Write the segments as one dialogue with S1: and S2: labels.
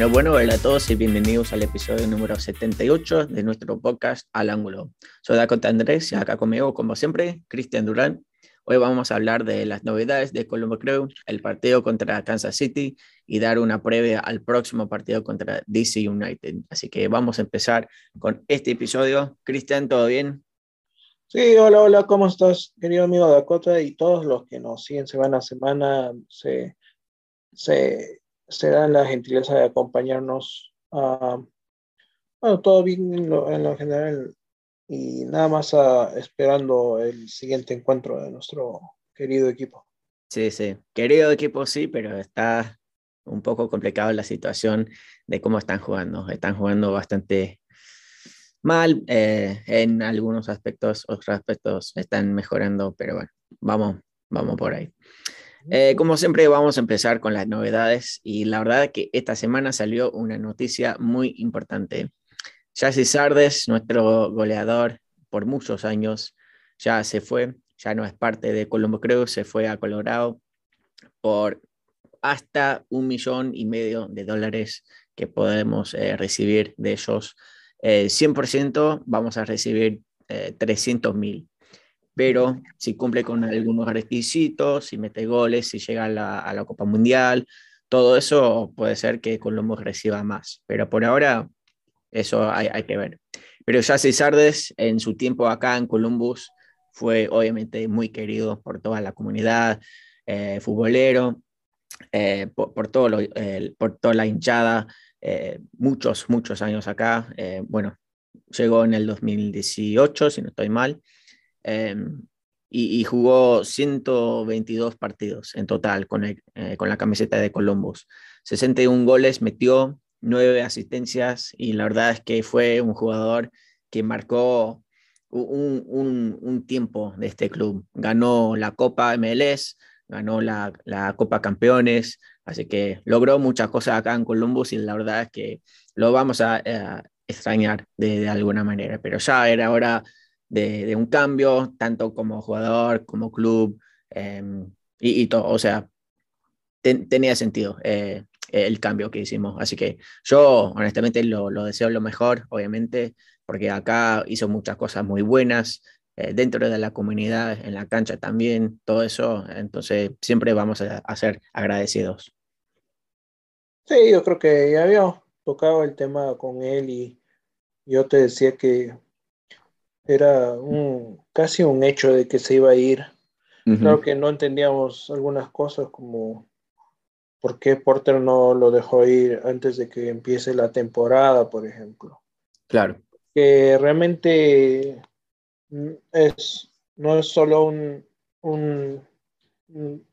S1: Bueno, bueno, hola a todos y bienvenidos al episodio número 78 de nuestro podcast Al Ángulo. Soy Dakota Andrés y acá conmigo, como siempre, Cristian Durán. Hoy vamos a hablar de las novedades de Colombo Crew, el partido contra Kansas City y dar una previa al próximo partido contra DC United. Así que vamos a empezar con este episodio. Cristian, ¿todo bien?
S2: Sí, hola, hola, ¿cómo estás, querido amigo Dakota? Y todos los que nos siguen semana a semana se, se, se dan la gentileza de acompañarnos. a bueno, todo bien en lo, en lo general y nada más ah, esperando el siguiente encuentro de nuestro querido equipo.
S1: Sí, sí, querido equipo sí, pero está un poco complicado la situación de cómo están jugando. Están jugando bastante mal eh, en algunos aspectos, otros aspectos están mejorando, pero bueno, vamos, vamos por ahí. Eh, como siempre, vamos a empezar con las novedades y la verdad es que esta semana salió una noticia muy importante. Jesse Sardes, nuestro goleador por muchos años, ya se fue, ya no es parte de Colombo Creo, se fue a Colorado por hasta un millón y medio de dólares que podemos eh, recibir de ellos. 100% eh, vamos a recibir 300 eh, mil, pero si cumple con algunos requisitos, si mete goles, si llega a la, a la Copa Mundial, todo eso puede ser que Colombo reciba más, pero por ahora eso hay, hay que ver. Pero Jesse Sardes en su tiempo acá en Columbus fue obviamente muy querido por toda la comunidad eh, futbolero, eh, por, todo lo, por toda la hinchada, eh, muchos, muchos años acá. bueno, llegó en el 2018, si no estoy mal, em, y, y, jugó 122 partidos en total con, el, con la camiseta de Columbus. 61 goles metió, nueve asistencias y la verdad es que fue un jugador que marcó un, un, un tiempo de este club. Ganó la Copa MLS, ganó la, la, Copa Campeones, así que logró muchas cosas acá en Columbus y la verdad es que lo vamos a, extrañar de, de, alguna manera, pero ya era hora de, un cambio, tanto como jugador, como club, eh, y, todo, o sea, ten, tenía sentido. Eh, el cambio que hicimos. Así que yo honestamente lo, lo, deseo lo mejor, obviamente, porque acá hizo muchas cosas muy buenas, eh, dentro de la comunidad, en la cancha también, todo eso. Entonces siempre vamos a, a ser agradecidos.
S2: Sí, yo creo que ya había tocado el tema con él y yo te decía que era un, casi un hecho de que se iba a ir. Uh -huh. Claro que no entendíamos algunas cosas como ¿Por qué Porter no lo dejó ir antes de que empiece la temporada, por ejemplo?
S1: Claro.
S2: Que realmente es, no es solo un, un, un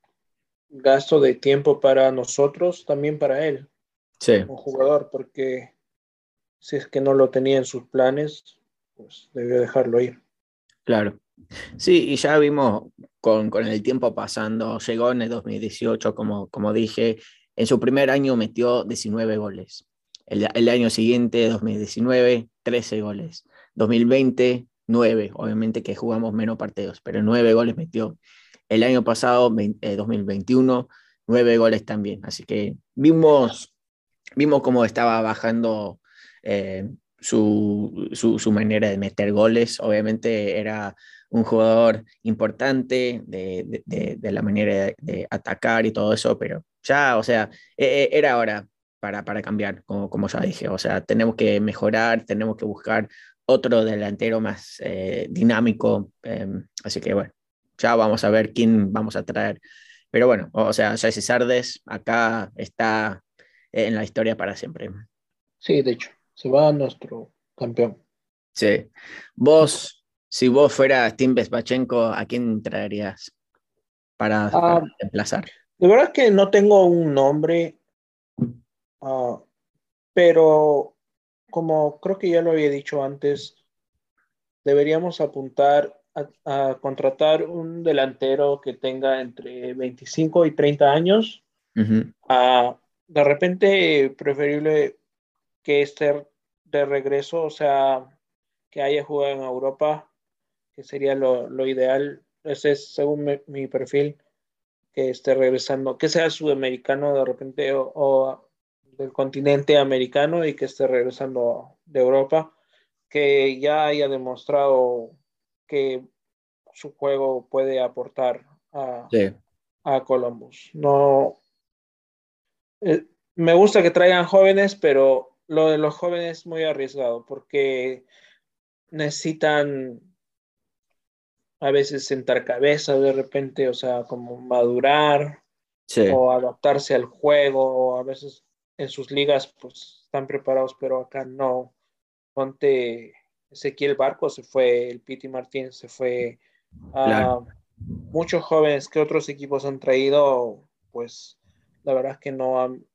S2: gasto de tiempo para nosotros, también para él,
S1: sí.
S2: como jugador, porque si es que no lo tenía en sus planes, pues debió dejarlo ir.
S1: Claro. Sí, y ya vimos con, con, el tiempo pasando, llegó en el 2018, como, como dije, en su primer año metió 19 goles. El, el, año siguiente, 2019, 13 goles. 2020, 9, obviamente que jugamos menos partidos, pero 9 goles metió. El año pasado, 20, eh, 2021, 9 goles también. Así que vimos, vimos cómo estaba bajando eh, su, su, su manera de meter goles. Obviamente era un jugador importante de, de, de la manera de, atacar y todo eso, pero ya, o sea, e, e, era hora para, para cambiar, como, como ya dije, o sea, tenemos que mejorar, tenemos que buscar otro delantero más eh, dinámico, eh, así que bueno, ya vamos a ver quién vamos a traer. Pero bueno, o sea, Jesse Sardes acá está en la historia para siempre.
S2: Sí, de hecho, se va a nuestro campeón.
S1: Sí. Vos, si vos fueras Tim Bespachenko, ¿a quién traerías para, para uh, reemplazar?
S2: De verdad que no tengo un nombre, uh, pero como creo que ya lo había dicho antes, deberíamos apuntar a, a contratar un delantero que tenga entre 25 y 30 años. Uh -huh. uh, de repente, preferible que esté de regreso, o sea, que haya jugado en Europa que sería lo, lo ideal. Ese es según mi, mi, perfil, que esté regresando, que sea sudamericano de repente o, o del continente americano y que esté regresando de Europa, que ya haya demostrado que su juego puede aportar a, a Columbus. No, eh, me gusta que traigan jóvenes, pero lo de los jóvenes es muy arriesgado porque necesitan a veces sentar cabeza de repente, o sea, como madurar o adaptarse al juego, o a veces en sus ligas pues están preparados, pero acá no. Ponte Ezequiel Barco se fue, el Piti Martín se fue, a muchos jóvenes que otros equipos han traído, pues la verdad es que no han,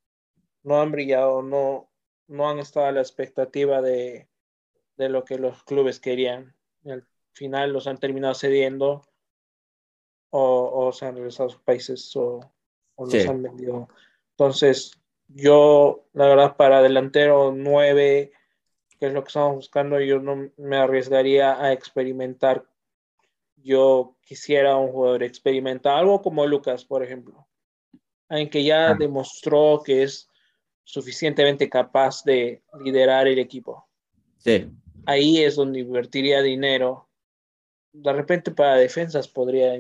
S2: no han brillado, no, no han estado a la expectativa de, de lo que los clubes querían. Al final los han terminado cediendo o, o se han regresado a sus países o, o los han vendido. Entonces, yo, la verdad, para delantero 9, que es lo que estamos buscando, yo no me arriesgaría a experimentar. Yo quisiera un jugador experimental, algo como Lucas, por ejemplo, en que ya ah. demostró que es suficientemente capaz de liderar el equipo.
S1: Sí.
S2: Ahí es donde invertiría dinero. De repente para defensas podría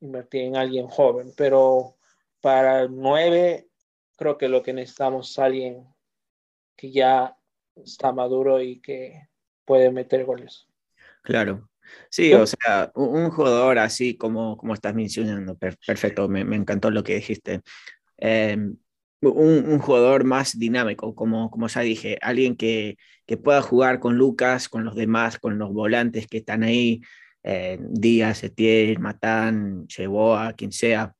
S2: invertir en alguien joven, pero para el 9 creo que lo que necesitamos es alguien que ya está maduro y que puede meter goles.
S1: Claro. Sí, o sea, un, jugador así como, como estás mencionando, perfecto, me, me, encantó lo que dijiste. Em, un, jugador más dinámico, como, como ya dije, alguien que, que, pueda jugar con Lucas, con los demás, con los volantes que están ahí, eh, Díaz, Etienne, Matán, Cheboa, quien sea,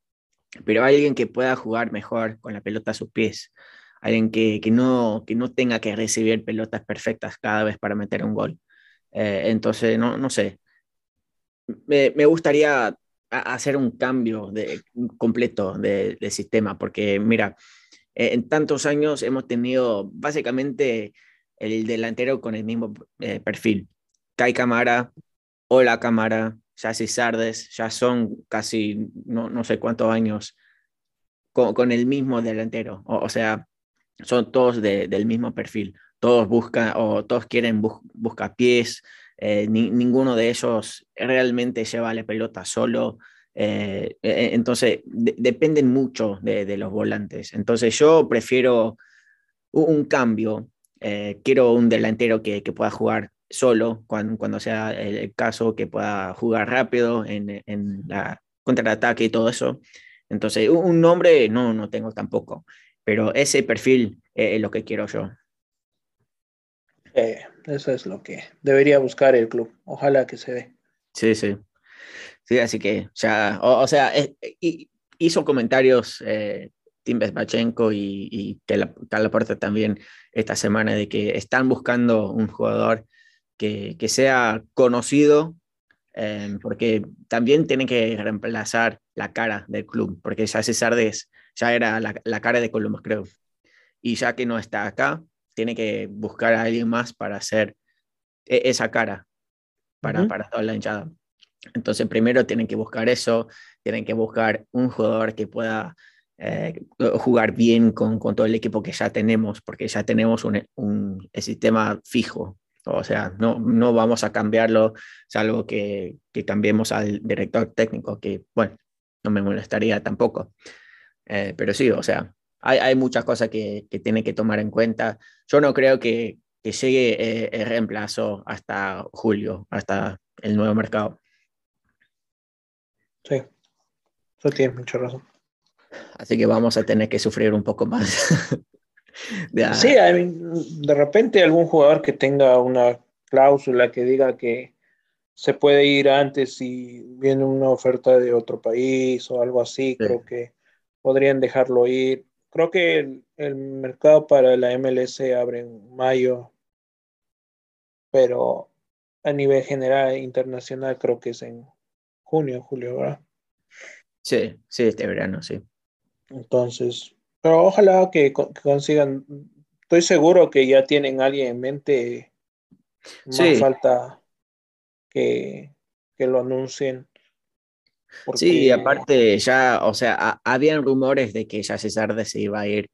S1: pero alguien que pueda jugar mejor con la pelota a sus pies, alguien que, que, no, que no tenga que recibir pelotas perfectas cada vez para meter un gol. Eh, entonces, no, no sé, me, me gustaría hacer un cambio de, completo de, de, sistema, porque mira, eh, en tantos años hemos tenido básicamente el delantero con el mismo eh, perfil. Kai Camara, Hola Camara, Yassi Sardes, ya son casi no, no sé cuántos años con, el mismo delantero. O, sea, son todos de, del mismo perfil. Todos buscan o todos quieren buscar pies. Eh, ninguno de ellos realmente lleva la pelota solo. Eh, e, e, entonces, dependen mucho de, los volantes. Entonces, yo prefiero un, cambio. Eh, quiero un delantero que, pueda jugar solo cuando, sea el, caso, que pueda jugar rápido en, en la contraataque y todo eso. Entonces, un, nombre no, no tengo tampoco, pero ese perfil es lo que quiero yo.
S2: eso es lo que debería buscar el club. Ojalá que se dé.
S1: Sí, sí. Sí, así que ya, o, sea, hizo comentarios eh, Tim Bezbachenko y, y Calaporta también esta semana de que están buscando un jugador que, que sea conocido, eh, porque también tienen que reemplazar la cara del club, porque ya Sardes ya era la, la cara de Columbus, creo. Y ya que no está acá, tiene que buscar a alguien más para hacer e, esa cara para, para toda la hinchada. Entonces, primero tienen que buscar eso, tienen que buscar un jugador que pueda eh, jugar bien con, con, todo el equipo que ya tenemos, porque ya tenemos un, un sistema fijo. O sea, no, no vamos a cambiarlo, salvo que, que cambiemos al director técnico, que, bueno, no me molestaría tampoco. Eh, pero sí, o sea, hay, hay muchas cosas que, que tienen que tomar en cuenta. Yo no creo que, que llegue eh, el reemplazo hasta julio, hasta el nuevo mercado.
S2: Sí, eso tiene mucha razón.
S1: Así que vamos a tener que sufrir un poco más.
S2: sí, de repente algún jugador que tenga una cláusula que diga que se puede ir antes si viene una oferta de otro país o algo así, creo que podrían dejarlo ir. Creo que el, el, mercado para la MLS abre en mayo, pero a nivel general internacional creo que es en junio, julio, ¿verdad?
S1: Sí, sí, este verano, sí.
S2: Entonces, pero ojalá que, consigan, estoy seguro que ya tienen alguien en mente, más falta que, que lo anuncien.
S1: Sí, aparte ya, o sea, habían rumores de que ya César se iba a ir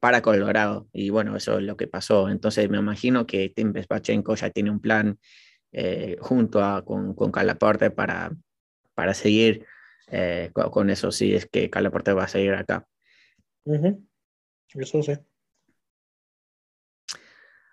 S1: para Colorado. Y bueno, eso es lo que pasó. Entonces me imagino que Tim Pespachenko ya tiene un plan eh, junto a, con, con Calaporte para, para seguir eh, con, eso, si es que Calaporte va a seguir acá.
S2: Eso sí.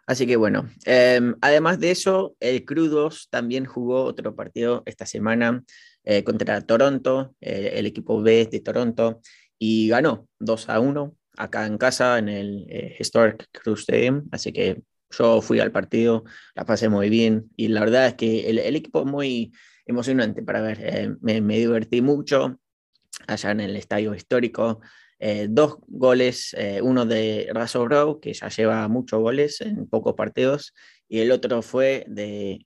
S1: Así que bueno, em, además de eso, el Crudos también jugó otro partido esta semana eh, contra Toronto, el equipo B de Toronto, y ganó 2 a 1 acá en casa en el eh, Historic Cruise Stadium. Así que yo fui al partido, la pasé muy bien y la verdad es que el, equipo es muy emocionante para ver. Eh, me, divertí mucho allá en el estadio histórico. Eh, dos goles, uno de Russell Rowe, que ya lleva muchos goles en pocos partidos, y el otro fue de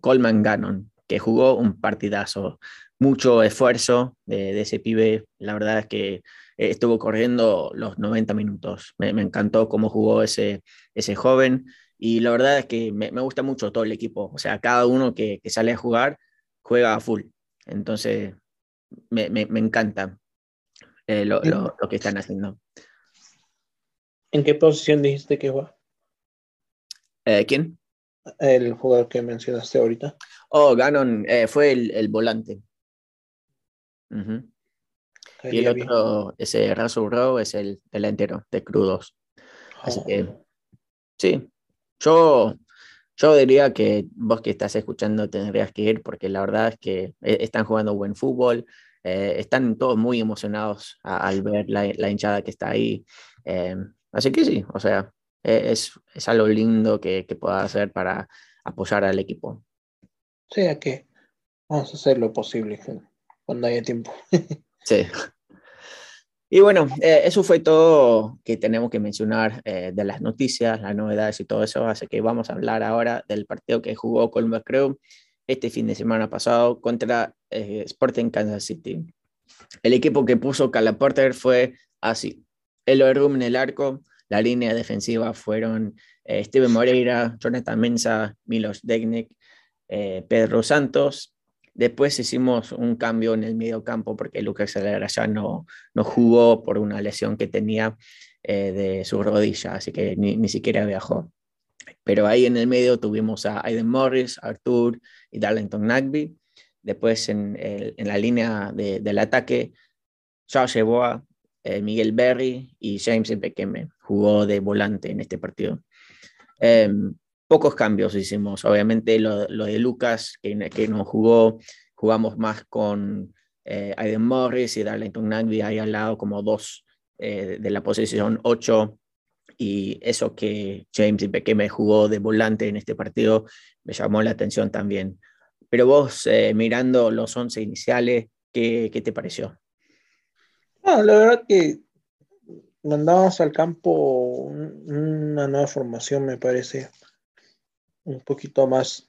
S1: Coleman Gannon, que jugó un partidazo. Mucho esfuerzo de, de ese pibe. La verdad es que estuvo corriendo los 90 minutos. Me, encantó cómo jugó ese, ese joven y la verdad es que me, gusta mucho todo el equipo. O sea, cada uno que, sale a jugar juega a full. Entonces, me, encanta eh, lo, que están haciendo.
S2: ¿En qué posición dijiste que juega?
S1: Eh, ¿Quién?
S2: El jugador que mencionaste ahorita.
S1: Oh, Ganon eh, fue el, volante. Y el otro, ese Russell Rowe, es el delantero de crudos. Así que, oh. sí, yo, yo diría que vos que estás escuchando tendrías que ir porque la verdad es que eh, están jugando buen fútbol, eh, están todos muy emocionados al ver la, hinchada que está ahí. Eh, así que sí, o sea, e, es, es algo lindo que, que pueda hacer para apoyar al equipo.
S2: Sí, que vamos a hacer lo posible cuando haya tiempo.
S1: Sí. Y bueno, eh, eso fue todo que tenemos que mencionar eh, de las noticias, las novedades y todo eso. Así que vamos a hablar ahora del partido que jugó Columbus Crew este fin de semana pasado contra eh, Sporting Kansas City. El equipo que puso Calaporter fue así. El Room en el arco, la línea defensiva fueron Steven Moreira, Jonathan Mensa, Milos Degnik, Pedro Santos, Después hicimos un cambio en el medio campo porque Lucas Aguilera ya no, no jugó por una lesión que tenía eh, de su rodilla, así que ni, ni, siquiera viajó. Pero ahí en el medio tuvimos a Aiden Morris, Arthur y Darlington Nagby. Después en, en la línea de, del ataque, Josh Eboa, eh, Miguel Berry y James Bekeme jugó de volante en este partido. Em, pocos cambios hicimos. Obviamente lo, de Lucas, que, que no jugó, jugamos más con eh, Aiden Morris y Darlington Nagby ahí al lado como dos eh, de la posición 8 y eso que James y me jugó de volante en este partido me llamó la atención también. Pero vos, eh, mirando los 11 iniciales, ¿qué, ¿qué, te pareció?
S2: la verdad que mandamos al campo una nueva formación, me parece un poquito más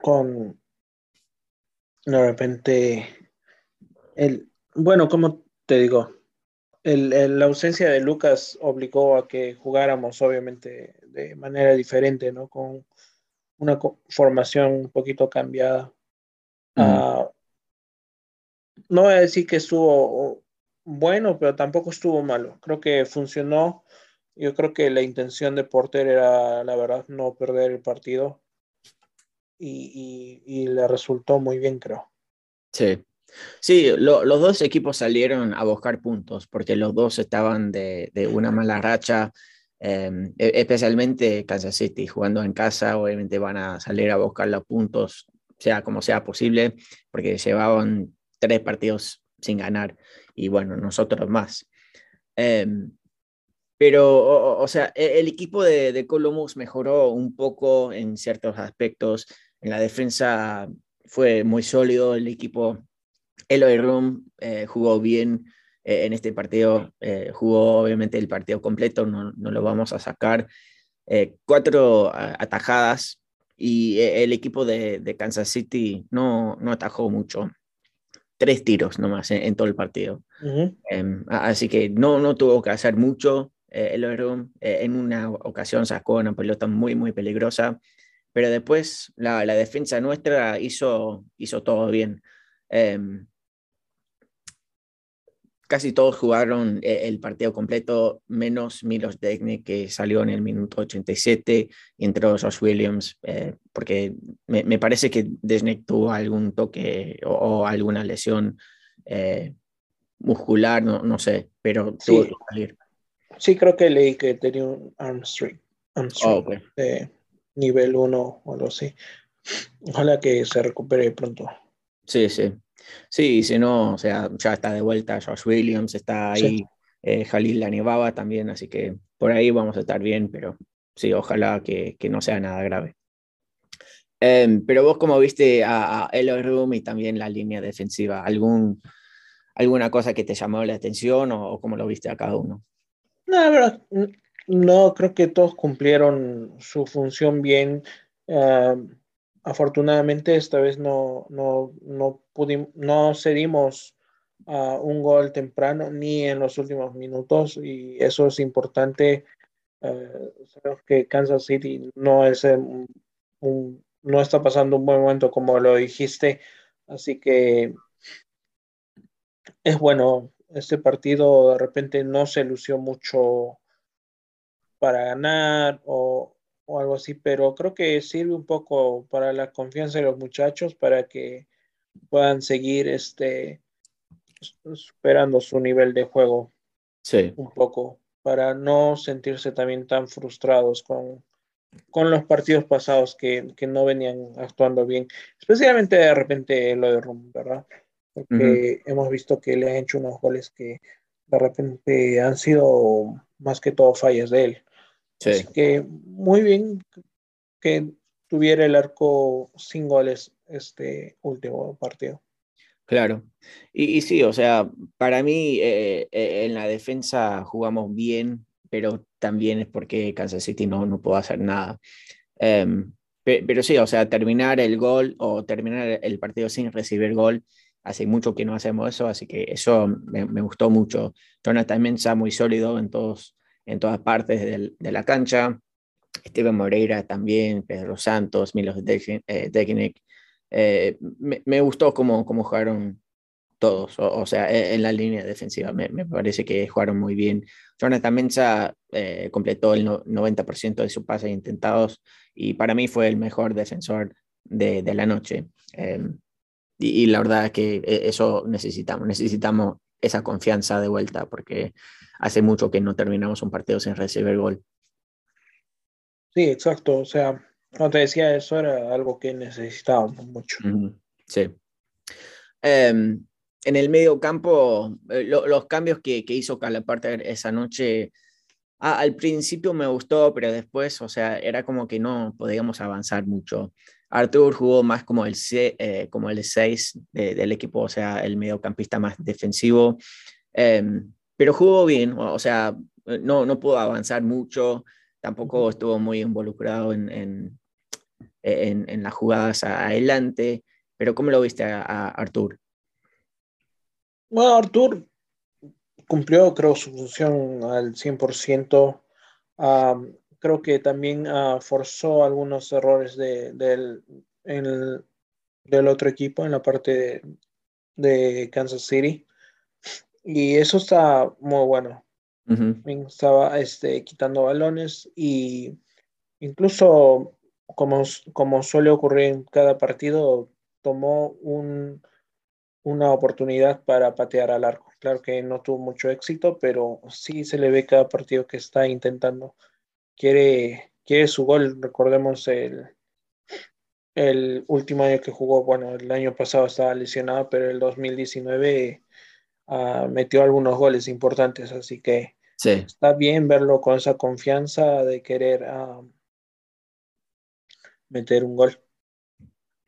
S2: con de repente el bueno como te digo el, la ausencia de Lucas obligó a que jugáramos obviamente de manera diferente no con una formación un poquito cambiada. Ah, no voy a decir que estuvo bueno pero tampoco estuvo malo. Creo que funcionó yo creo que la intención de Porter era, la verdad, no perder el partido y, y, le resultó muy bien, creo.
S1: Sí, sí, los dos equipos salieron a buscar puntos porque los dos estaban de, de una mala racha, em, e, especialmente Kansas City, jugando en casa, obviamente van a salir a buscar los puntos, sea como sea posible, porque llevaban tres partidos sin ganar y bueno, nosotros más. Um, pero, o, sea, e, el equipo de, de Columbus mejoró un poco en ciertos aspectos. En la defensa fue muy sólido el equipo. Eloy Room eh, jugó bien eh, en este partido. Eh, jugó obviamente el partido completo, no, no lo vamos a sacar. cuatro atajadas y el equipo de, de, Kansas City no, no atajó mucho. Tres tiros nomás en, en todo el partido. Em, así que no, no tuvo que hacer mucho eh, el eh, en una ocasión sacó una pelota muy, muy peligrosa, pero después la, la defensa nuestra hizo, hizo todo bien. Em, casi todos jugaron eh, el partido completo, menos Milos Degne, que salió en el minuto 87, y entró Josh Williams, eh, porque me, parece que Desnek tuvo algún toque o, alguna lesión eh, muscular, no, no, sé, pero tuvo
S2: que salir. Sí, creo que leí que tenía un arm
S1: oh,
S2: de nivel 1 o algo así. Ojalá que se recupere pronto.
S1: Sí, sí. Sí, si no, o sea, ya está de vuelta Josh Williams, está ahí eh, Jalil Lanivaba también, así que por ahí vamos a estar bien, pero sí, ojalá que, que no sea nada grave. Em, pero vos, como viste a, a Eloy Room y también la línea defensiva, ¿algún, ¿alguna cosa que te llamó la atención o, cómo lo viste a cada uno?
S2: No, verdad, no, creo que todos cumplieron su función bien. Em, afortunadamente esta vez no, no, no, pudimos, no cedimos a un gol temprano ni en los últimos minutos y eso es importante. Uh, sabemos que Kansas City no es un, no está pasando un buen momento como lo dijiste, así que es bueno. Este partido de repente no se lució mucho para ganar o, o algo así, pero creo que sirve un poco para la confianza de los muchachos para que puedan seguir este superando su nivel de juego
S1: sí.
S2: un poco para no sentirse también tan frustrados con, con los partidos pasados que, que, no venían actuando bien, especialmente de repente lo de Rum, ¿verdad? Porque hemos visto que le han hecho unos goles que de repente han sido más que todo fallas de él. Así que muy bien que tuviera el arco sin goles este último partido.
S1: Claro. Y, sí, o sea, para mí eh, eh, en la defensa jugamos bien, pero también es porque Kansas City no, no pudo hacer nada. Em, pero sí, o sea, terminar el gol o terminar el partido sin recibir gol, hace mucho que no hacemos eso, así que eso me, gustó mucho. Jonathan Mensa muy sólido en todos en todas partes de, la cancha. Steven Moreira también, Pedro Santos, Milos Dekinek. Eh, me, gustó cómo, cómo jugaron todos, o, sea, e, en la línea defensiva. Me, parece que jugaron muy bien. Jonathan Mensa eh, completó el 90% de sus pases intentados y para mí fue el mejor defensor de, la noche. Em, y, y, la verdad es que e, eso necesitamos. Necesitamos esa confianza de vuelta porque hace mucho que no terminamos un partido sin recibir gol.
S2: Sí, exacto. O sea, como te decía, eso era algo que necesitábamos mucho.
S1: Sí. Em, en el medio campo, eh, los cambios que, que hizo Calaparte esa noche, al principio me gustó, pero después, o sea, era como que no podíamos avanzar mucho. Artur jugó más como el, eh, como el 6 del equipo, o sea, el mediocampista más defensivo. Em, pero jugó bien, o sea, no, no pudo avanzar mucho, tampoco estuvo muy involucrado en, en, en, las jugadas adelante, pero ¿cómo lo viste a, Artur?
S2: Bueno, Artur cumplió, creo, su función al 100%. Creo que también ah, forzó algunos errores de, del, del otro equipo en la parte de Kansas City. Y eso está muy bueno. Estaba este, quitando balones y incluso como, como suele ocurrir en cada partido, tomó un, una oportunidad para patear al arco. Claro que no tuvo mucho éxito, pero sí se le ve cada partido que está intentando. Quiere, quiere su gol. Recordemos el, el último año que jugó, bueno, el año pasado estaba lesionado, pero el 2019 Ah, metió algunos goles importantes, así que está bien verlo con esa confianza de querer ah, meter un gol.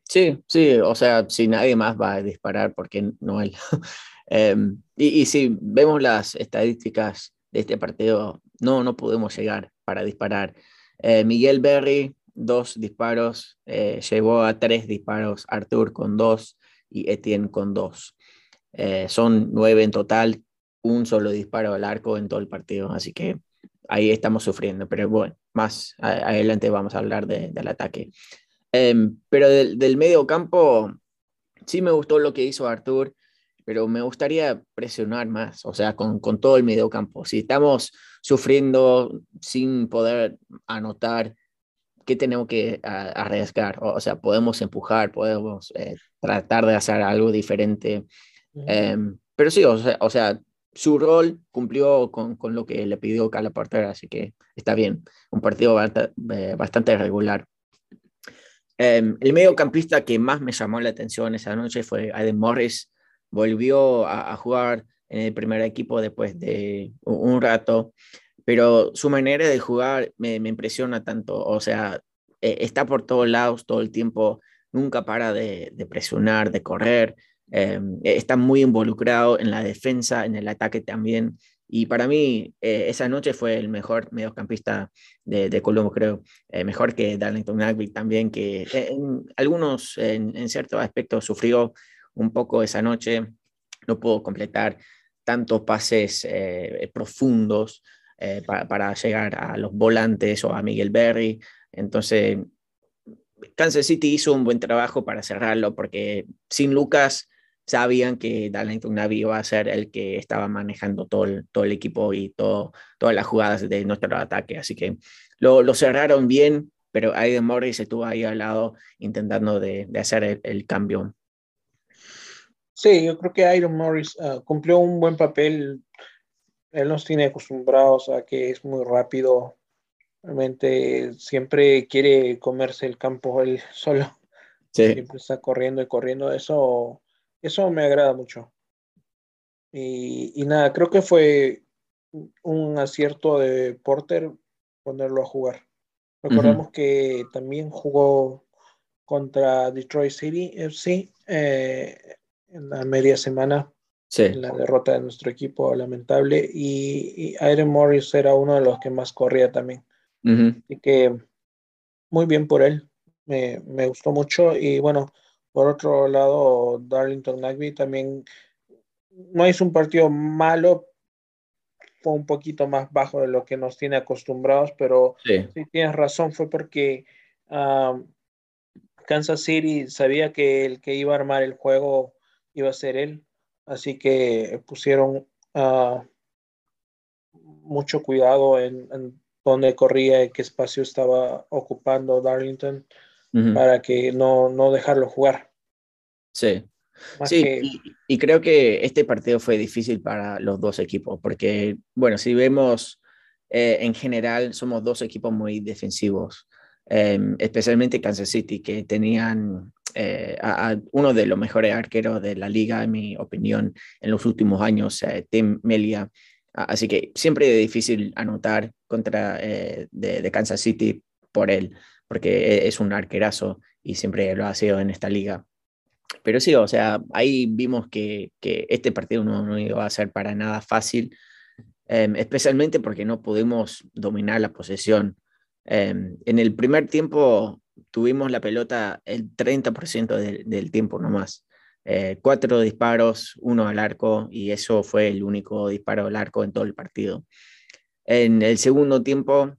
S1: Sí, sí, o sea, si nadie más va a disparar, porque no él? Em, y, si vemos las estadísticas de este partido, no, no podemos llegar para disparar. Eh, Miguel Berry, dos disparos, eh, llevó a tres disparos, Artur con dos y Etienne con dos. Eh, son nueve en total, un solo disparo al arco en todo el partido, así que ahí estamos sufriendo, pero bueno, más adelante vamos a hablar del ataque. Em, pero del, medio campo, sí me gustó lo que hizo Artur, pero me gustaría presionar más, o sea, con, con todo el mediocampo. Si estamos sufriendo sin poder anotar, ¿qué tenemos que arriesgar? O, sea, podemos empujar, podemos eh, tratar de hacer algo diferente. Em, pero sí, o sea, o sea, su rol cumplió con, con, lo que le pidió Carla Porter, así que está bien. Un partido bastante, eh, bastante regular. Um, el mediocampista que más me llamó la atención esa noche fue Aiden Morris. Volvió a, jugar en el primer equipo después de un rato, pero su manera de jugar me, impresiona tanto. O sea, eh, está por todos lados todo el tiempo, nunca para de, de presionar, de correr. Eh, está muy involucrado en la defensa, en el ataque también. Y para mí, eh, esa noche fue el mejor mediocampista de, de Colombo, creo. Eh, mejor que Darlington Nagby también, que en algunos, en, en ciertos aspectos, sufrió un poco esa noche. No pudo completar tantos pases eh, profundos eh, para, llegar a los volantes o a Miguel Berry. Entonces, Kansas City hizo un buen trabajo para cerrarlo, porque sin Lucas sabían que Darlington Navi iba a ser el que estaba manejando todo el, todo el equipo y todo, todas las jugadas de nuestro ataque. Así que lo, lo cerraron bien, pero Aiden Morris estuvo ahí al lado intentando de, hacer el, cambio.
S2: Sí, yo creo que Aiden Morris uh, cumplió un buen papel. Él nos tiene acostumbrados a que es muy rápido. Realmente siempre quiere comerse el campo él solo. Sí. Siempre está corriendo y corriendo. Eso eso me agrada mucho. Y, y, nada, creo que fue un acierto de Porter ponerlo a jugar. Recordemos uh -huh. que también jugó contra Detroit City FC eh, en la media semana. Sí. En la derrota de nuestro equipo, lamentable. Y, y Aaron Morris era uno de los que más corría también. Uh -huh. Así que muy bien por él. Me, me gustó mucho. Y bueno, por otro lado, Darlington Nagby también no hizo un partido malo, fue un poquito más bajo de lo que nos tiene acostumbrados, pero sí, sí tienes razón, fue porque um, Kansas City sabía que el que iba a armar el juego iba a ser él, así que pusieron uh, mucho cuidado en, en dónde corría y qué espacio estaba ocupando Darlington uh -huh. para que no, no dejarlo jugar.
S1: Sí, sí, que... y, y, creo que este partido fue difícil para los dos equipos, porque, bueno, si vemos eh, en general, somos dos equipos muy defensivos, eh, especialmente Kansas City, que tenían eh, a, a, uno de los mejores arqueros de la liga, en mi opinión, en los últimos años, eh, Tim Melia. Así que siempre es difícil anotar contra de, de Kansas City por él, porque es un arquerazo y siempre lo ha sido en esta liga pero sí, o sea, ahí vimos que, que este partido no, no, iba a ser para nada fácil, eh, especialmente porque no pudimos dominar la posesión. Eh, en el primer tiempo tuvimos la pelota el 30% del, del tiempo nomás. Eh, cuatro disparos, uno al arco, y eso fue el único disparo al arco en todo el partido. En el segundo tiempo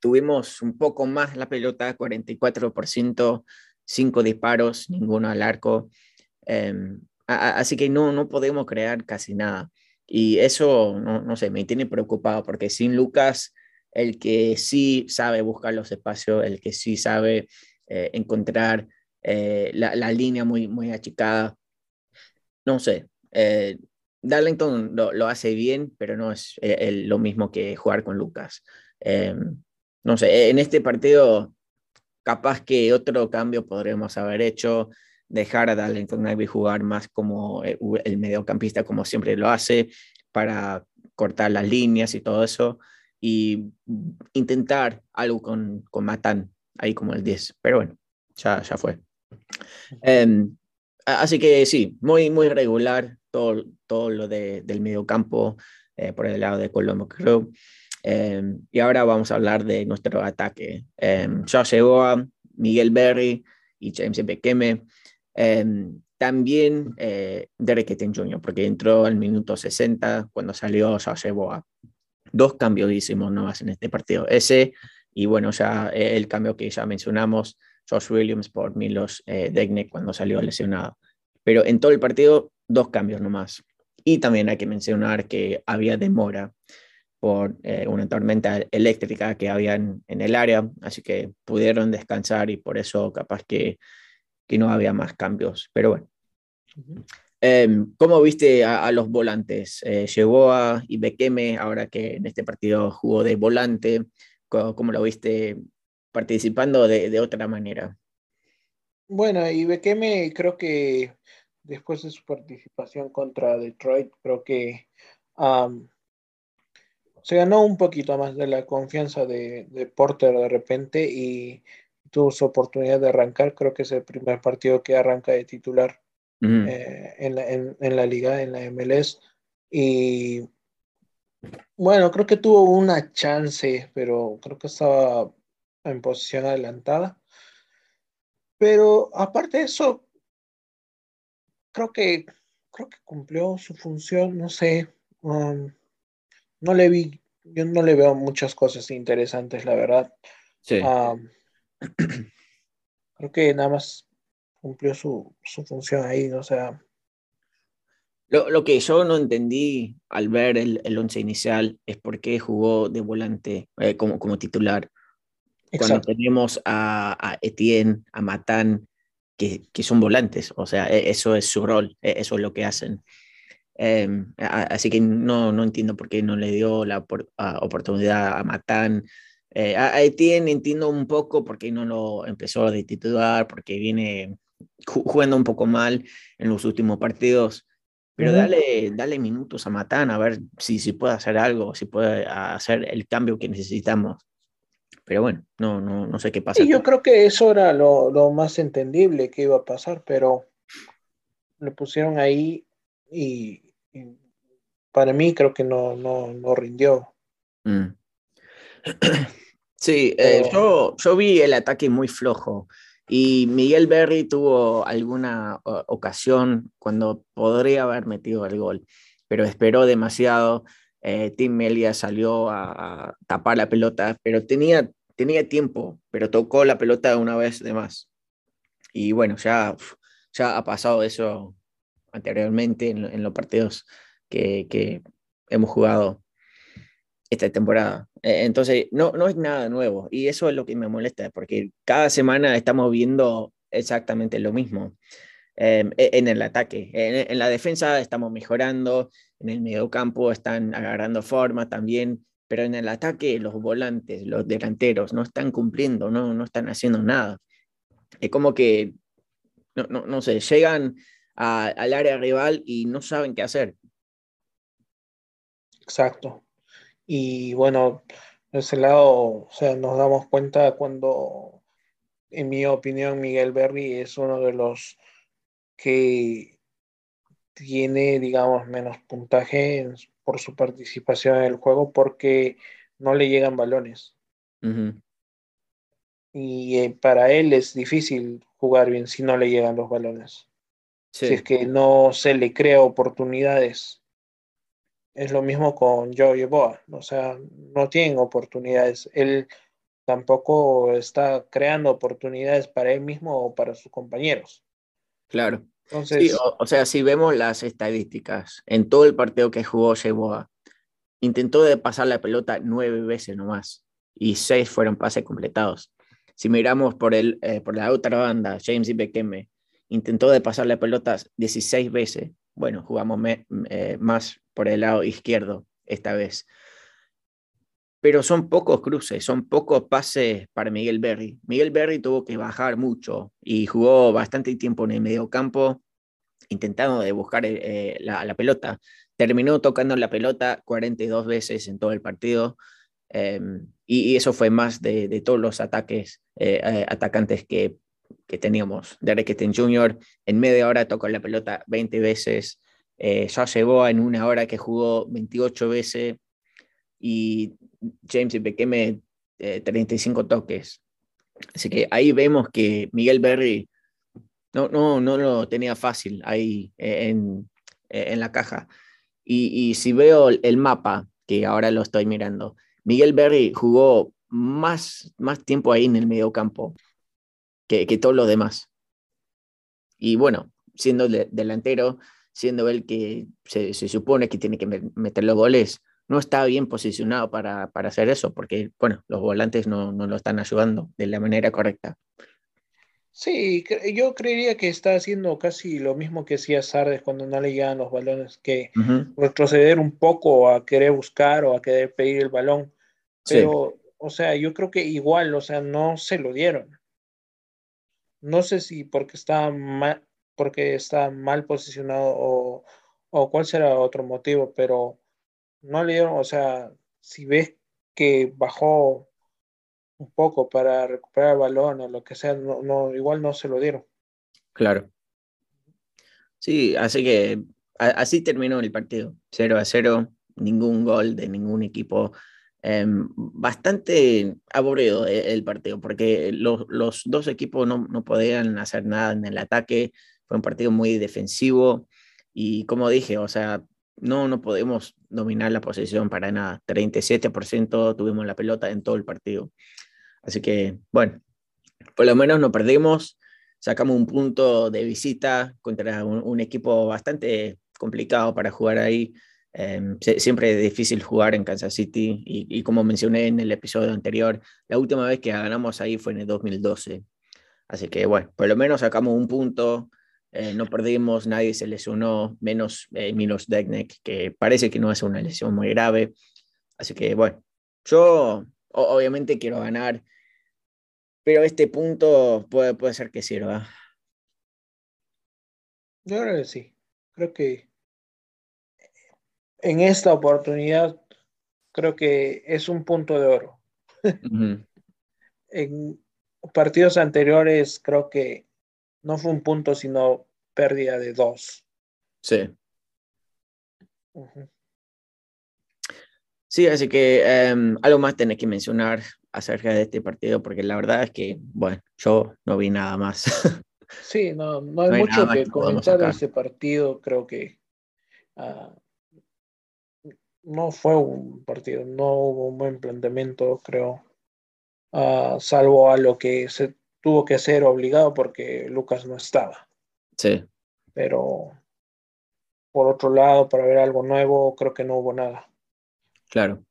S1: tuvimos un poco más la pelota, 44%, cinco disparos, ninguno al arco. A, así que no, no podemos crear casi nada. Y eso, no, no sé, me tiene preocupado porque sin Lucas, el que sí sabe buscar los espacios, el que sí sabe eh, encontrar eh, la, línea muy, muy achicada, no sé. Eh, Darlington lo, hace bien, pero no es el, lo mismo que jugar con Lucas. no sé, en este partido capaz que otro cambio podríamos haber hecho, dejar a Darlington Nagby jugar más como eh, el mediocampista, como siempre lo hace, para cortar las líneas y todo eso, y intentar algo con, con Matan, ahí como el 10. Pero bueno, ya, ya fue. Um, así que sí, muy, muy regular todo, todo lo de, del mediocampo eh, por el lado de Colombo Creo. Eh, y ahora vamos a hablar de nuestro ataque. Eh, Josh Eboa, Miguel Berry y James Bekeme. También eh, Derek Etienne Jr., porque entró al minuto 60 cuando salió Josh Eboa. Dos cambios hicimos nomás en este partido. Ese y bueno, ya el cambio que ya mencionamos, Josh Williams por Milos eh, Degne cuando salió lesionado. Pero en todo el partido dos cambios nomás. Y también hay que mencionar que había demora por eh, una tormenta eléctrica que había en, el área, así que pudieron descansar y por eso capaz que, que no había más cambios. Pero bueno. Em, ¿Cómo viste a, los volantes? Eh, llegó a Ibekeme, ahora que en este partido jugó de volante. ¿Cómo, lo viste participando de, de otra manera?
S2: Bueno, Ibekeme creo que después de su participación contra Detroit, creo que se ganó un poquito más de la confianza de, Porter de repente y tuvo su oportunidad de arrancar. Creo que es el primer partido que arranca de titular eh, en, la, en, la, liga, en la MLS. Y bueno, creo que tuvo una chance, pero creo que estaba en posición adelantada. Pero aparte de eso, creo que, creo que cumplió su función, no sé, um, no le vi, yo no le veo muchas cosas interesantes, la verdad. Sí. Um, creo que nada más cumplió su, función ahí, o sea.
S1: Lo, que yo no entendí al ver el, once inicial es por qué jugó de volante eh, como, como titular. Cuando tenemos a, a Etienne, a Matán, que, son volantes, o sea, e, eso es su rol, e, eso es lo que hacen. Em, así que no, no entiendo por qué no le dio la oportunidad a Matán. Eh, a Etienne entiendo un poco por qué no lo empezó a titular, porque viene jugando un poco mal en los últimos partidos. Pero dale, dale minutos a Matán a ver si, si puede hacer algo, si puede hacer el cambio que necesitamos. Pero bueno, no, no, no sé qué pasa.
S2: Y yo creo que eso era lo, más entendible que iba a pasar, pero le pusieron ahí y, para mí creo que no, no, rindió. Mm.
S1: Sí, eh, yo, yo vi el ataque muy flojo y Miguel Berry tuvo alguna ocasión cuando podría haber metido el gol, pero esperó demasiado. Eh, Tim Melia salió a, tapar la pelota, pero tenía tenía tiempo, pero tocó la pelota una vez de más. Y bueno, ya, ya ha pasado eso anteriormente en, los partidos que, hemos jugado esta temporada. E, entonces, no, no es nada nuevo. Y eso es lo que me molesta, porque cada semana estamos viendo exactamente lo mismo. Em, e, en el ataque. En, en, la defensa estamos mejorando, en el medio campo están agarrando forma también pero en el ataque los volantes, los delanteros, no están cumpliendo, no, no están haciendo nada. Es como que, no, no, no sé, llegan al área rival y no saben qué hacer.
S2: Exacto. Y bueno, de ese lado, o sea, nos damos cuenta cuando, en mi opinión, Miguel Berry es uno de los que tiene, digamos, menos puntaje por su participación en el juego porque no le llegan balones. Y eh, para él es difícil jugar bien si no le llegan los balones. Si es que no se le crea oportunidades. Es lo mismo con Joey Boa. O sea, no tienen oportunidades. Él tampoco está creando oportunidades para él mismo o para sus compañeros.
S1: Claro o, sea, si vemos las estadísticas, en todo el partido que jugó Sheboa, intentó de pasar la pelota nueve veces nomás y seis fueron pases completados. Si miramos por, el, eh, por la otra banda, James y Bekeme intentó de pasar la pelota 16 veces. Bueno, jugamos eh, más por el lado izquierdo esta vez. Pero son pocos cruces, son pocos pases para Miguel Berry. Miguel Berry tuvo que bajar mucho y jugó bastante tiempo en el medio campo intentando de buscar eh, la, pelota. Terminó tocando la pelota 42 veces en todo el partido em, y, eso fue más de, todos los ataques, eh, atacantes que, que teníamos. Derek Sten Jr. en media hora tocó la pelota 20 veces, ya llegó en una hora que jugó 28 veces y James Bekeme 35 toques. Así que ahí vemos que Miguel Berry no, no, no lo tenía fácil ahí eh, en, eh, en la caja. Y, si veo el mapa, que ahora lo estoy mirando, Miguel Berry jugó más, más tiempo ahí en el medio campo que, que todos los demás. Y bueno, siendo delantero, siendo él que se, supone que tiene que meter los goles, no está bien posicionado para, hacer eso, porque, bueno, los volantes no, no lo están ayudando de la manera correcta.
S2: Sí, yo creería que está haciendo casi lo mismo que hacía Sardes cuando no le llegan los balones, que retroceder un poco a querer buscar o a querer pedir el balón. Pero, o sea, yo creo que igual, o sea, no se lo dieron. No sé si porque está mal, porque está mal posicionado o, o cuál será otro motivo, pero no le dieron, o sea, si ves que bajó un poco para recuperar el balón o lo que sea, no, no, igual no se lo dieron.
S1: Claro. Sí, así que así terminó el partido, 0 a 0, ningún gol de ningún equipo. Em, bastante aburrido e, el, partido, porque los, dos equipos no, podían hacer nada en el ataque, fue un partido muy defensivo y como dije, o sea, no, no podemos dominar la posición para nada. 37% tuvimos la pelota en todo el partido. Así que, bueno, por lo menos no perdimos, sacamos un punto de visita contra un, equipo bastante complicado para jugar ahí. Em, siempre es difícil jugar en Kansas City y, como mencioné en el episodio anterior, la última vez que ganamos ahí fue en el 2012. Así que bueno, por lo menos sacamos un punto, eh, no perdimos, nadie se lesionó, menos eh, Milos Degnek, que parece que no es una lesión muy grave. Así que bueno, yo obviamente quiero ganar, pero este punto puede, puede ser que sirva.
S2: Yo creo que sí. Creo que en esta oportunidad creo que es un punto de oro. en partidos anteriores creo que no fue un punto, sino pérdida de dos.
S1: Sí. Sí, así que em, algo más tenés que mencionar acerca de este partido, porque la verdad es que, bueno, yo no vi nada más.
S2: Sí, no, no hay, mucho que, comentar de este partido, creo que ah, no fue un partido, no hubo un buen planteamiento, creo, uh, salvo a lo que se tuvo que hacer obligado porque Lucas no estaba.
S1: Sí.
S2: Pero por otro lado, para ver algo nuevo, creo que no hubo nada.
S1: Claro.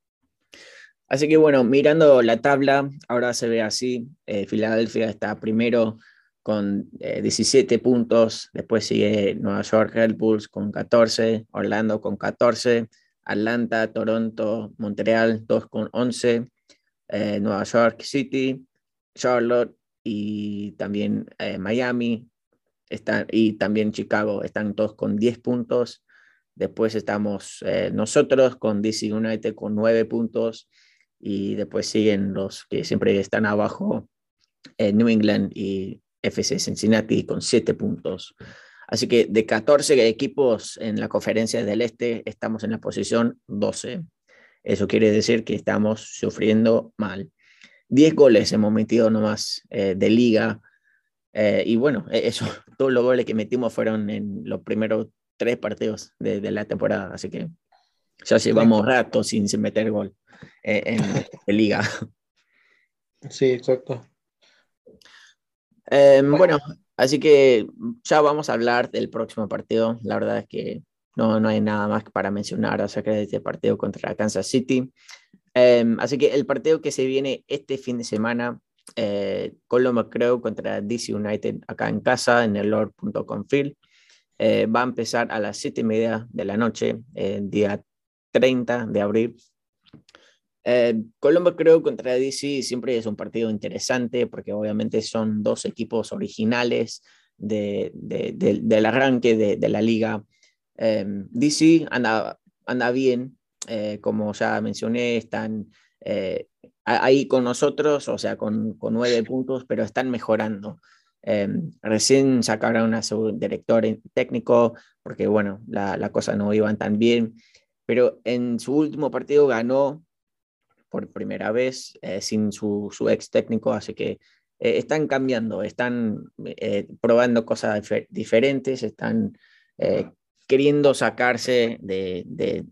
S1: Así que bueno, mirando la tabla, ahora se ve así. Eh, Filadelfia está primero con 17 eh, puntos, después sigue Nueva York Red Bulls con 14, Orlando con 14, Atlanta, Toronto, Montreal, todos con 11, eh, Nueva York City, Charlotte y también Miami están, y también Chicago están todos con 10 puntos. Después estamos eh, nosotros con DC United con nueve puntos y después siguen los que siempre están abajo, eh, New England y FC Cincinnati con siete puntos. Así que de 14 equipos en la conferencia del Este, estamos en la posición 12. Eso quiere decir que estamos sufriendo mal. 10 goles hemos metido nomás eh, de liga. y bueno, e-, eso, todos los goles que metimos fueron en los primeros tres partidos de, la temporada, así que ya llevamos rato sin, meter gol eh, en, en, liga.
S2: Sí, exacto.
S1: Em, bueno, así que ya vamos a hablar del próximo partido. La verdad es que no, no hay nada más para mencionar acerca de este partido contra Kansas City. Em, así que el partido que se viene este fin de semana, eh, Colombo creo contra DC United acá en casa, en el Lord.com Field. Eh, va a empezar a las siete y media de la noche, el día 30 de abril. Eh, Colombo creo contra DC siempre es un partido interesante porque obviamente son dos equipos originales de, del arranque de, la liga. Eh, DC anda, anda bien, como ya mencioné, están ahí con nosotros, o sea, con, con nueve puntos, pero están mejorando. Recién sacaron a su director técnico porque, bueno, la, la, cosa no iba tan bien, pero en su último partido ganó por primera vez eh, sin su, su, ex técnico, así que eh, están cambiando, están eh, probando cosas diferentes, están queriendo sacarse de, de,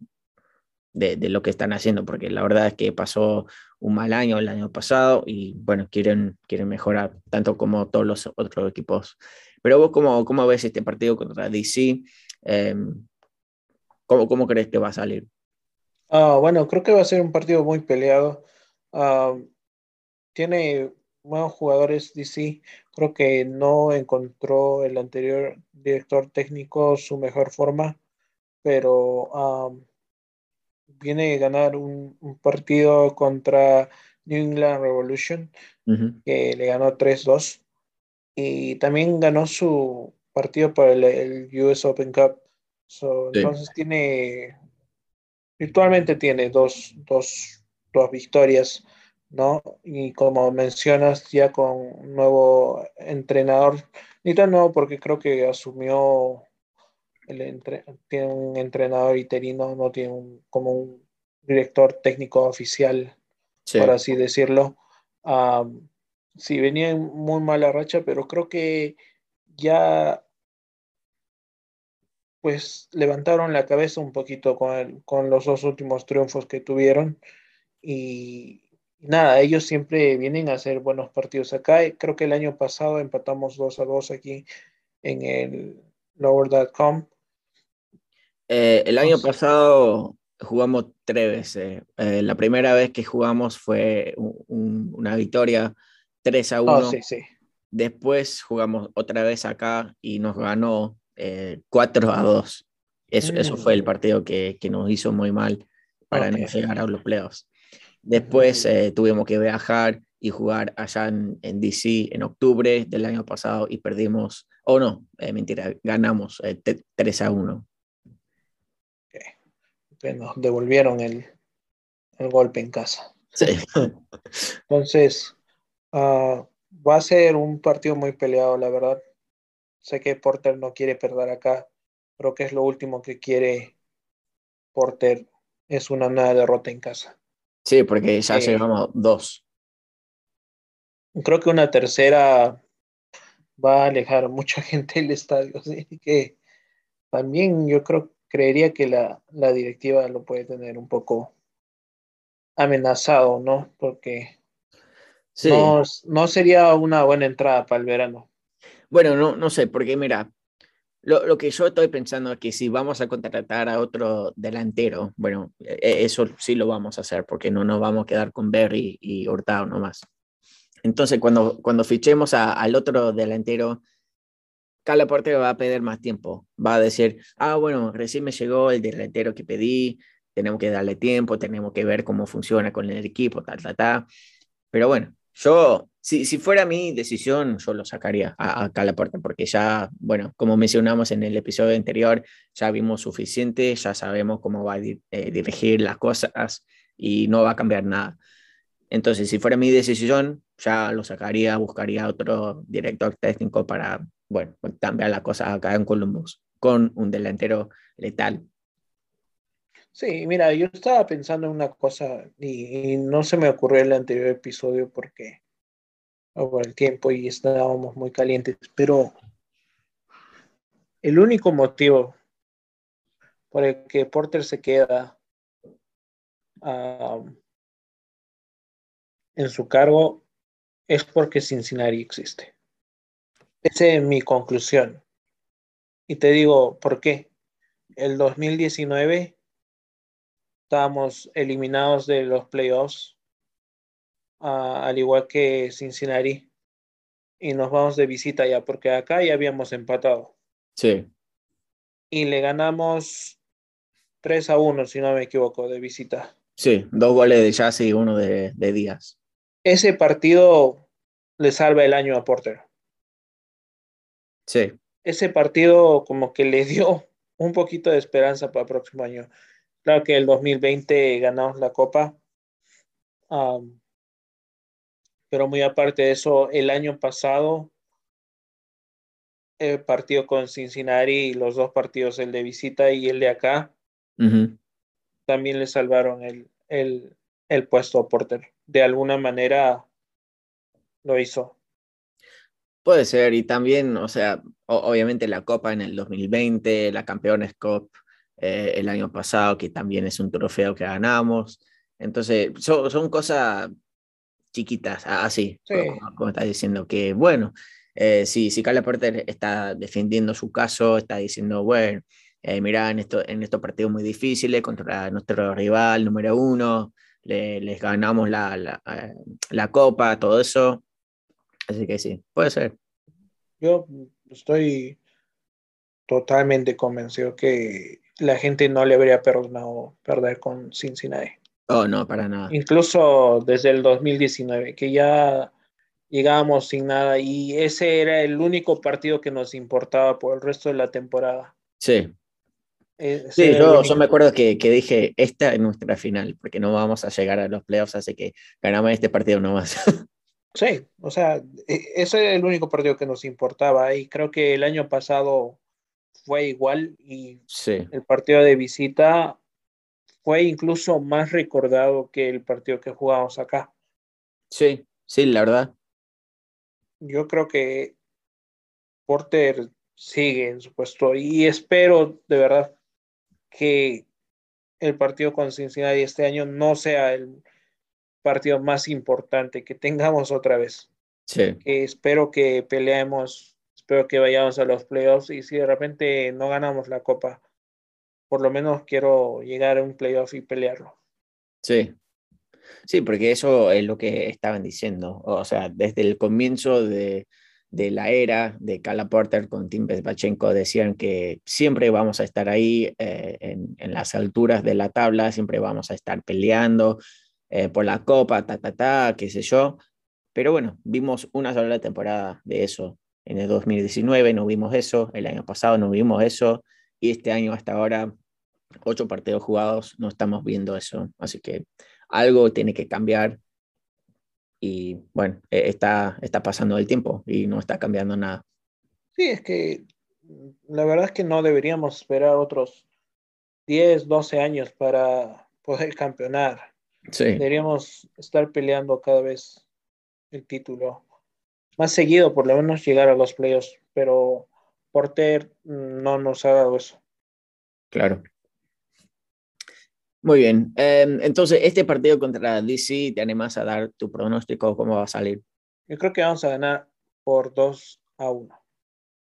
S1: de, lo que están haciendo, porque la verdad es que pasó un mal año el año pasado y bueno, quieren, quieren mejorar tanto como todos los otros equipos. Pero vos, ¿cómo, cómo ves este partido contra DC? Em, ¿cómo, ¿Cómo crees que va a salir?
S2: Ah, bueno, creo que va a ser un partido muy peleado. Ah, tiene buenos jugadores DC. Creo que no encontró el anterior director técnico su mejor forma, pero ah, viene a ganar un, partido contra New England Revolution, que le ganó 3-2. Y también ganó su partido por el, US Open Cup. Entonces tiene virtualmente tiene dos, dos, dos victorias, ¿no? Y como mencionas, ya con un nuevo entrenador, ni tan nuevo porque creo que asumió, el tiene un entrenador interino, no tiene un, como un director técnico oficial, por así decirlo. sí, venía en muy mala racha, pero creo que ya pues levantaron la cabeza un poquito con, con los dos últimos triunfos que tuvieron y nada, ellos siempre vienen a hacer buenos partidos acá. Creo que el año pasado empatamos 2 a 2 aquí en el lower.com.
S1: Eh, el año pasado jugamos tres veces. Eh, la primera vez que jugamos fue una victoria 3 a 1. Después jugamos otra vez acá y nos ganó 4 eh, a 2. Eso, eso fue el mm. partido que, que, nos hizo muy mal para no llegar a los playoffs. Después eh, tuvimos que viajar y jugar allá en, en, DC en octubre del año pasado y perdimos, o no, eh, mentira, ganamos 3 a 1.
S2: Nos devolvieron el, el, golpe en casa.
S1: Sí.
S2: Entonces, uh, va a ser un partido muy peleado, la verdad. Sé que Porter no quiere perder acá. Creo que es lo último que quiere Porter. Es una nueva derrota en casa.
S1: Sí, porque ya eh, llevamos dos.
S2: Creo que una tercera va a alejar mucha gente del estadio. Así que también yo creo, creería que la, la directiva lo puede tener un poco amenazado, ¿no? Porque no, no sería una buena entrada para el verano.
S1: Bueno, no, no sé, porque mira, lo, lo, que yo estoy pensando es que si vamos a contratar a otro delantero, bueno, e, eso sí lo vamos a hacer, porque no nos vamos a quedar con Berry y Hurtado nomás. Entonces, cuando, cuando fichemos al otro delantero, Calaporte va a pedir más tiempo. Va a decir, ah, bueno, recién me llegó el delantero que pedí, tenemos que darle tiempo, tenemos que ver cómo funciona con el equipo, tal, tal, tal. Pero bueno, yo si, si fuera mi decisión, yo lo sacaría a, a Calaporte, porque ya, bueno, como mencionamos en el episodio anterior, ya vimos suficiente, ya sabemos cómo va a eh, dirigir las cosas y no va a cambiar nada. Entonces, si fuera mi decisión, ya lo sacaría, buscaría otro director técnico para, bueno, cambiar las cosas acá en Columbus con un delantero letal.
S2: Sí, mira, yo estaba pensando en una cosa y, no se me ocurrió el anterior episodio porque por el tiempo y estábamos muy calientes, pero el único motivo por el que Porter se queda en su cargo es porque Cincinnati existe. Esa es mi conclusión. Y te digo, ¿por qué? El 2019 estábamos eliminados de los playoffs al igual que Cincinnati. Y nos vamos de visita ya, porque acá ya habíamos empatado.
S1: Sí.
S2: Y le ganamos 3 a 1, si no me equivoco, de visita.
S1: Sí, dos goles de Jazz y uno de, de Díaz.
S2: Ese partido le salva el año a Porter.
S1: Sí.
S2: Ese partido como que le dio un poquito de esperanza para el próximo año. Claro que el 2020 ganamos la copa, pero muy aparte de eso, el año pasado, el partido con Cincinnati, los dos partidos, el de visita y el de acá, también le salvaron el, el, el puesto a Porter. De alguna manera lo hizo.
S1: Puede ser, y también, o sea, obviamente la Copa en el 2020, la Campeones Cup eh, el año pasado, que también es un trofeo que ganamos. Entonces, son cosas chiquitas, así, como, está diciendo, que bueno, eh, si, si Carla Porter está defendiendo su caso, está diciendo, bueno, eh, mira, en, esto, en estos partidos muy difíciles contra nuestro rival número uno, les ganamos la, la, eh, la, copa, todo eso. Así que sí, puede ser.
S2: Yo estoy totalmente convencido que la gente no le habría perdonado perder con Cincinnati.
S1: Oh, no, para nada.
S2: Incluso desde el 2019, que ya llegábamos sin nada y ese era el único partido que nos importaba por el resto de la temporada.
S1: Sí. sí, yo, me acuerdo que, que, dije, esta es nuestra final, porque no vamos a llegar a los playoffs, así que ganamos este partido nomás.
S2: sí, o sea, e, ese era el único partido que nos importaba y creo que el año pasado fue igual y el partido de visita fue incluso más recordado que el partido que jugamos acá.
S1: Sí, sí, la verdad.
S2: Yo creo que Porter sigue en su puesto y espero de verdad que el partido con Cincinnati este año no sea el partido más importante que tengamos otra vez.
S1: Sí.
S2: espero que peleemos, espero que vayamos a los playoffs y si de repente no ganamos la copa, por lo menos quiero llegar a un playoff y pelearlo.
S1: Sí. Sí, porque eso es lo que estaban diciendo. O sea, desde el comienzo de, de la era de Kala Porter con Tim Bezbachenko decían que siempre vamos a estar ahí eh, en, en, las alturas de la tabla, siempre vamos a estar peleando eh, por la copa, ta, ta, ta, qué sé yo. Pero bueno, vimos una sola temporada de eso. En el 2019 no vimos eso, el año pasado no vimos eso, y este año hasta ahora, ocho partidos jugados, no estamos viendo eso. Así que algo tiene que cambiar y bueno, e-, está, está pasando el tiempo y no está cambiando nada.
S2: Sí, es que la verdad es que no deberíamos esperar otros 10, 12 años para poder campeonar.
S1: Sí.
S2: Deberíamos estar peleando cada vez el título. Más seguido, por lo menos llegar a los playoffs, pero Porter no nos ha dado eso.
S1: Claro. Muy bien. Em, entonces, este partido contra DC, ¿te animas a dar tu pronóstico? ¿Cómo va a salir?
S2: Yo creo que vamos a ganar por 2 a 1.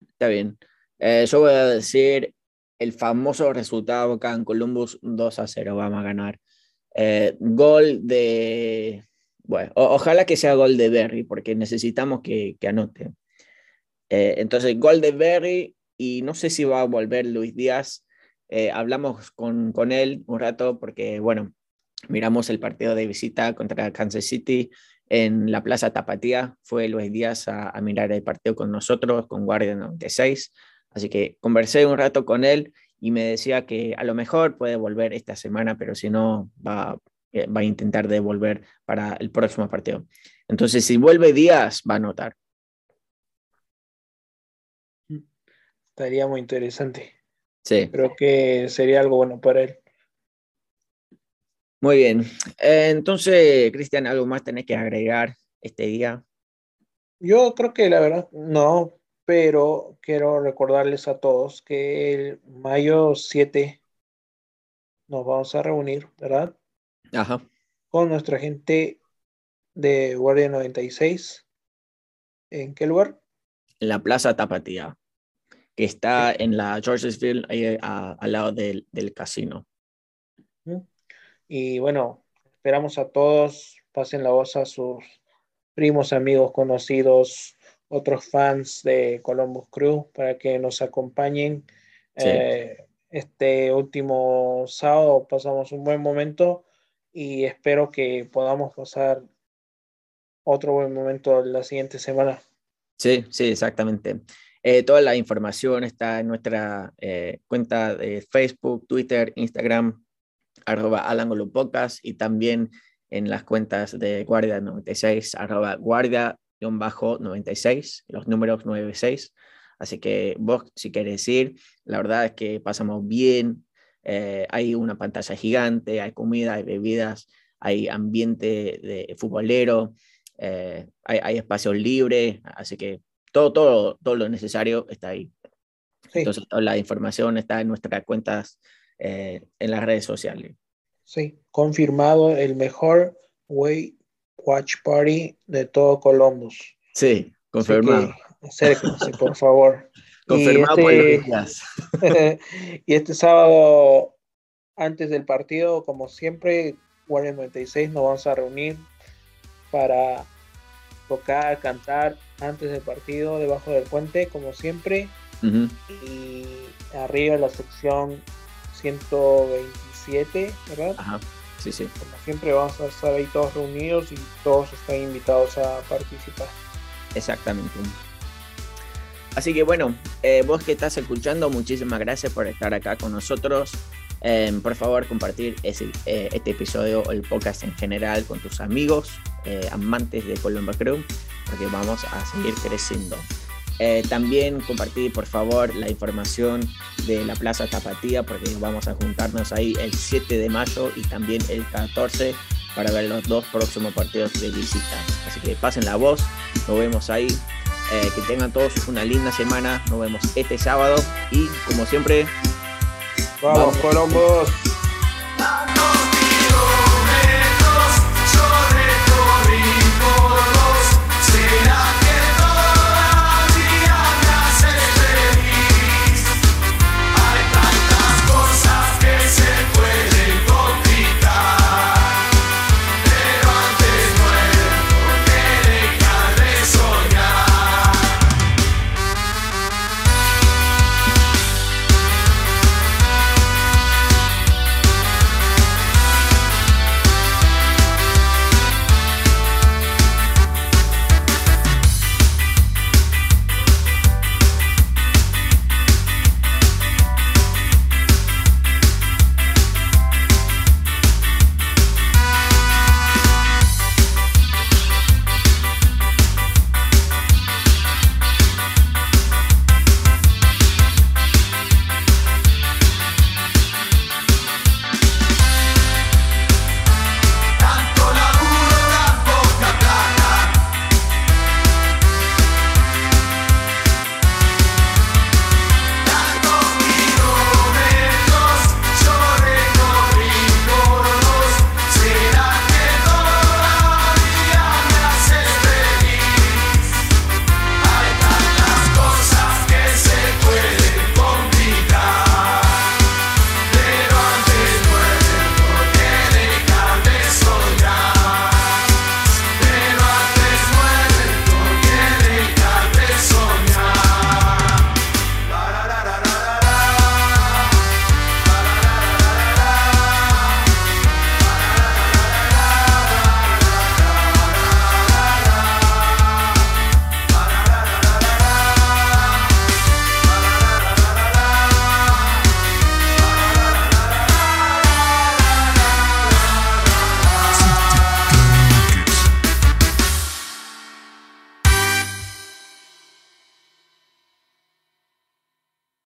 S1: Está bien. Eh, yo voy a decir el famoso resultado acá en Columbus, 2 a 0, vamos a ganar. Eh, gol de... Bueno, ojalá que sea gol de Berry, porque necesitamos que, anote. Eh, entonces, gol de Berry y no sé si va a volver Luis Díaz. Eh, hablamos con, con, él un rato porque, bueno, miramos el partido de visita contra Kansas City en la Plaza Tapatía. Fue Luis Díaz a, mirar el partido con nosotros, con Guardia 96. Así que conversé un rato con él y me decía que a lo mejor puede volver esta semana, pero si no, va, va a intentar devolver para el próximo partido. Entonces, si vuelve Díaz, va a anotar.
S2: Estaría muy interesante.
S1: Sí.
S2: Creo que sería algo bueno para él.
S1: Muy bien. Eh, entonces, Cristian, ¿algo más tenés que agregar este día?
S2: Yo creo que la verdad no, pero quiero recordarles a todos que el mayo 7 nos vamos a reunir, ¿verdad?
S1: Ajá.
S2: Con nuestra gente de Guardia 96. ¿En qué lugar?
S1: En la Plaza Tapatía que está en la Georgesville, ahí al lado del, del, casino.
S2: Y bueno, esperamos a todos, pasen la voz a sus primos, amigos, conocidos, otros fans de Columbus Crew para que nos acompañen. Sí. Eh, este último sábado pasamos un buen momento y espero que podamos pasar otro buen momento la siguiente semana.
S1: Sí, sí, exactamente. Eh, toda la información está en nuestra eh, cuenta de Facebook, Twitter, Instagram, arroba Podcast y también en las cuentas de Guardia 96, arroba Guardia-96, los números 96. Así que vos, si querés ir, la verdad es que pasamos bien. Eh, hay una pantalla gigante, hay comida, hay bebidas, hay ambiente de futbolero, hay, hay espacio libre, así que todo, todo, todo lo necesario está ahí. Entonces, toda la información está en nuestras cuentas eh, en las redes sociales.
S2: Sí, confirmado el mejor Way Watch Party de todo Columbus.
S1: Sí, confirmado.
S2: Acérquense, por favor.
S1: Confirmado por los
S2: y este sábado, antes del partido, como siempre, Guardia 96 nos vamos a reunir para tocar, cantar antes del partido, debajo del puente, como siempre. Y arriba la sección 127, ¿verdad?
S1: Ajá. Sí, sí.
S2: Como siempre vamos a estar ahí todos reunidos y todos están invitados a participar.
S1: Exactamente. Así que bueno, eh, vos que estás escuchando, muchísimas gracias por estar acá con nosotros. Em, por favor, compartir ese, eh, este episodio o el podcast en general con tus amigos, eh, amantes de Colombia Crew, porque vamos a seguir creciendo. también compartir, por favor, la información de la Plaza Tapatía, porque vamos a juntarnos ahí el 7 de mayo y también el 14 para ver los dos próximos partidos de visita. Así que pasen la voz, nos vemos ahí. Eh, que tengan todos una linda semana. Nos vemos este sábado y como siempre...
S2: Vamos, vamos. Colombos.